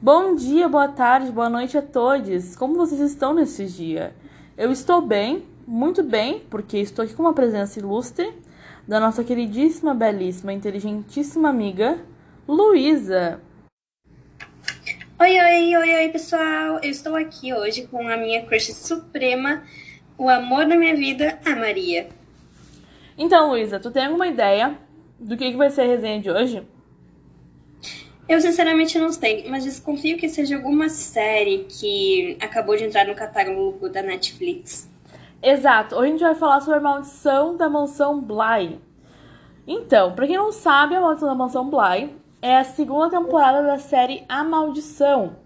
Bom dia, boa tarde, boa noite a todos. Como vocês estão nesse dia? Eu estou bem, muito bem, porque estou aqui com uma presença ilustre da nossa queridíssima, belíssima, inteligentíssima amiga Luísa. Oi, oi, oi, oi, pessoal! Eu estou aqui hoje com a minha crush suprema, o amor da minha vida, a Maria. Então, Luísa, tu tem alguma ideia do que, que vai ser a resenha de hoje? Eu sinceramente não sei, mas desconfio que seja alguma série que acabou de entrar no catálogo da Netflix. Exato, hoje a gente vai falar sobre a maldição da mansão Bly. Então, pra quem não sabe, a maldição da mansão Bly é a segunda temporada da série A Maldição,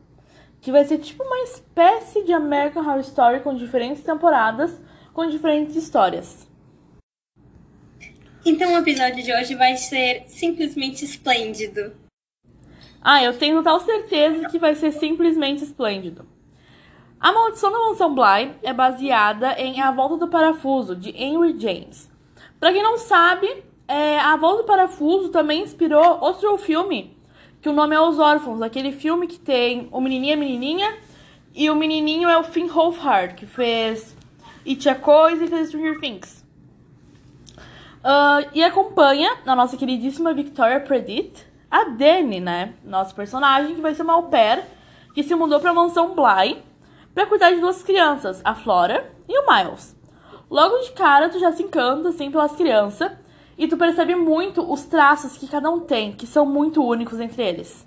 que vai ser tipo uma espécie de American Horror Story com diferentes temporadas, com diferentes histórias. Então o episódio de hoje vai ser simplesmente esplêndido. Ah, eu tenho total certeza que vai ser simplesmente esplêndido. A Maldição da Mansão Bly é baseada em A Volta do Parafuso, de Henry James. Para quem não sabe, é, A Volta do Parafuso também inspirou outro filme, que o nome é Os Órfãos, aquele filme que tem o menininho e a menininha, e o menininho é o Finn Wolfhard, que fez It a Coisa e fez Stranger Things. Uh, e acompanha a nossa queridíssima Victoria Predit, a Dani, né? Nosso personagem, que vai ser uma au pair, que se mudou pra mansão Bly para cuidar de duas crianças, a Flora e o Miles. Logo de cara, tu já se encanta, assim, pelas crianças, e tu percebe muito os traços que cada um tem, que são muito únicos entre eles.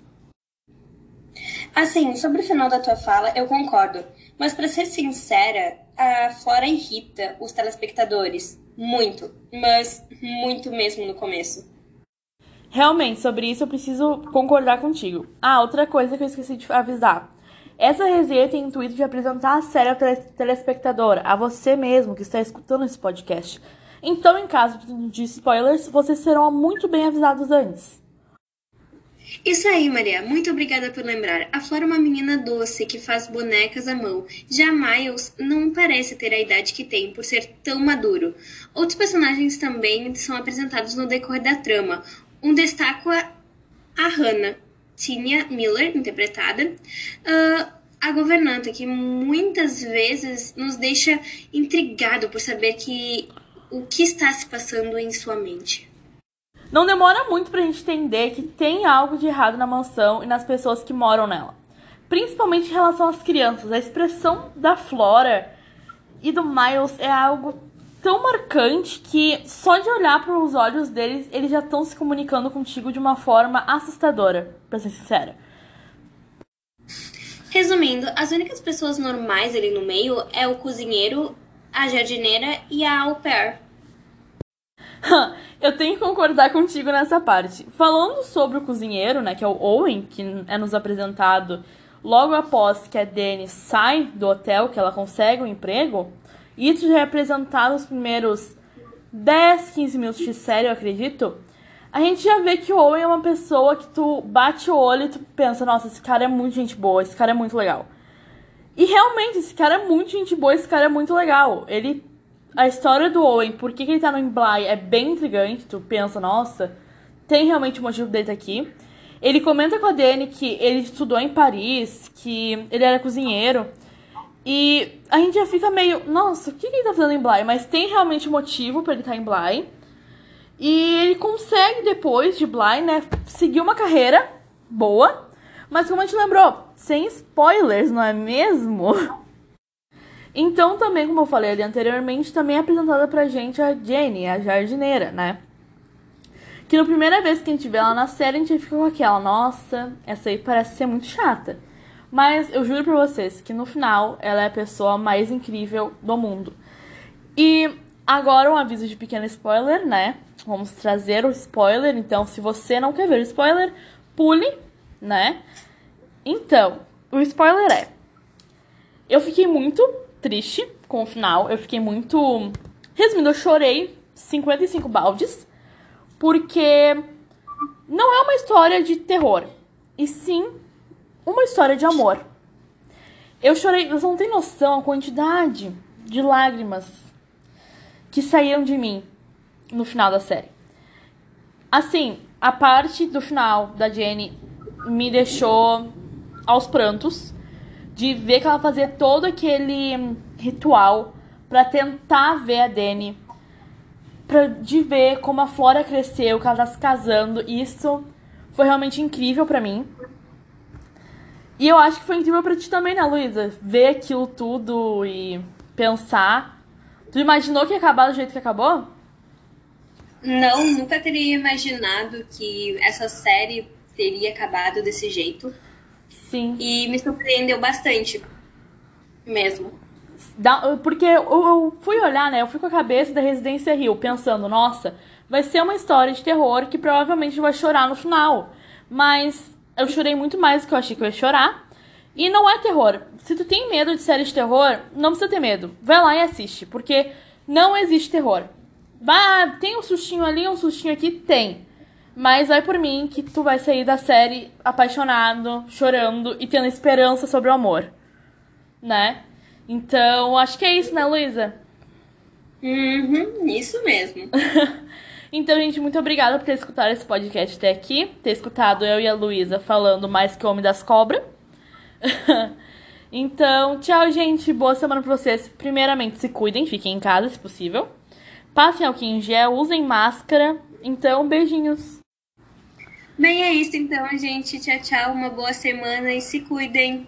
Assim, sobre o final da tua fala, eu concordo. Mas para ser sincera, a Flora irrita os telespectadores. Muito. Mas muito mesmo no começo. Realmente, sobre isso eu preciso concordar contigo. Ah, outra coisa que eu esqueci de avisar. Essa resenha tem o intuito de apresentar a série ao telespectador, a você mesmo que está escutando esse podcast. Então, em caso de spoilers, vocês serão muito bem avisados antes. Isso aí, Maria. Muito obrigada por lembrar. A Flora é uma menina doce que faz bonecas à mão. Já Miles não parece ter a idade que tem por ser tão maduro. Outros personagens também são apresentados no decorrer da trama. Um destaco é a Hannah, Tina Miller, interpretada, uh, a governanta, que muitas vezes nos deixa intrigado por saber que o que está se passando em sua mente. Não demora muito pra gente entender que tem algo de errado na mansão e nas pessoas que moram nela. Principalmente em relação às crianças. A expressão da Flora e do Miles é algo tão marcante que só de olhar para os olhos deles, eles já estão se comunicando contigo de uma forma assustadora, pra ser sincera. Resumindo, as únicas pessoas normais ali no meio é o cozinheiro, a jardineira e a au pair. Eu tenho que concordar contigo nessa parte. Falando sobre o cozinheiro, né, que é o Owen, que é nos apresentado logo após que a Dani sai do hotel, que ela consegue um emprego, isso já é apresentado nos primeiros 10, 15 minutos de série, eu acredito. A gente já vê que o Owen é uma pessoa que tu bate o olho e tu pensa, nossa, esse cara é muito gente boa, esse cara é muito legal. E realmente, esse cara é muito gente boa, esse cara é muito legal. Ele. A história do Owen, por que, que ele tá no Bly, é bem intrigante. Tu pensa, nossa, tem realmente um motivo dele estar aqui. Ele comenta com a Dani que ele estudou em Paris, que ele era cozinheiro. E a gente já fica meio, nossa, o que, ele tá fazendo em Bly? Mas tem realmente motivo para ele estar tá em Bly. E ele consegue, depois de Bly, né, seguir uma carreira boa. Mas como a gente lembrou, sem spoilers, não é mesmo? Então, também, como eu falei ali anteriormente, também é apresentada pra gente a Jenny, a jardineira, né? Que na primeira vez que a gente vê ela na série, a gente fica com aquela, nossa, essa aí parece ser muito chata. Mas eu juro pra vocês que no final ela é a pessoa mais incrível do mundo. E agora um aviso de pequeno spoiler, né? Vamos trazer o spoiler. Então, se você não quer ver o spoiler, pule, né? Então, o spoiler é: eu fiquei muito triste com o final. Eu fiquei muito. Resumindo, eu chorei 55 baldes. Porque não é uma história de terror. E sim uma história de amor. Eu chorei, você não tem noção a quantidade de lágrimas que saíram de mim no final da série. Assim, a parte do final da Jenny me deixou aos prantos de ver que ela fazia todo aquele ritual para tentar ver a Dani, pra, de ver como a Flora cresceu, que ela tá se casando. Isso foi realmente incrível para mim. E eu acho que foi incrível para ti também, né, Luísa? Ver aquilo tudo e pensar. Tu imaginou que ia acabar do jeito que acabou? Não, nunca teria imaginado que essa série teria acabado desse jeito. Sim. E me surpreendeu bastante. Mesmo. Porque eu, eu fui olhar, né? Eu fui com a cabeça da Residência Rio, pensando, nossa, vai ser uma história de terror que provavelmente vai chorar no final. Mas eu chorei muito mais do que eu achei que eu ia chorar. E não é terror. Se tu tem medo de série de terror, não precisa ter medo. Vai lá e assiste, porque não existe terror. Vai, tem um sustinho ali, um sustinho aqui, tem. Mas vai por mim que tu vai sair da série apaixonado, chorando e tendo esperança sobre o amor. Né? Então, acho que é isso, né, Luísa? Uhum, isso mesmo. então, gente, muito obrigada por ter escutado esse podcast até aqui. Ter escutado eu e a Luísa falando mais que o Homem das Cobras. então, tchau, gente. Boa semana pra vocês. Primeiramente, se cuidem, fiquem em casa, se possível. Passem álcool em gel, usem máscara. Então, beijinhos. Bem, é isso então, gente. Tchau, tchau. Uma boa semana e se cuidem.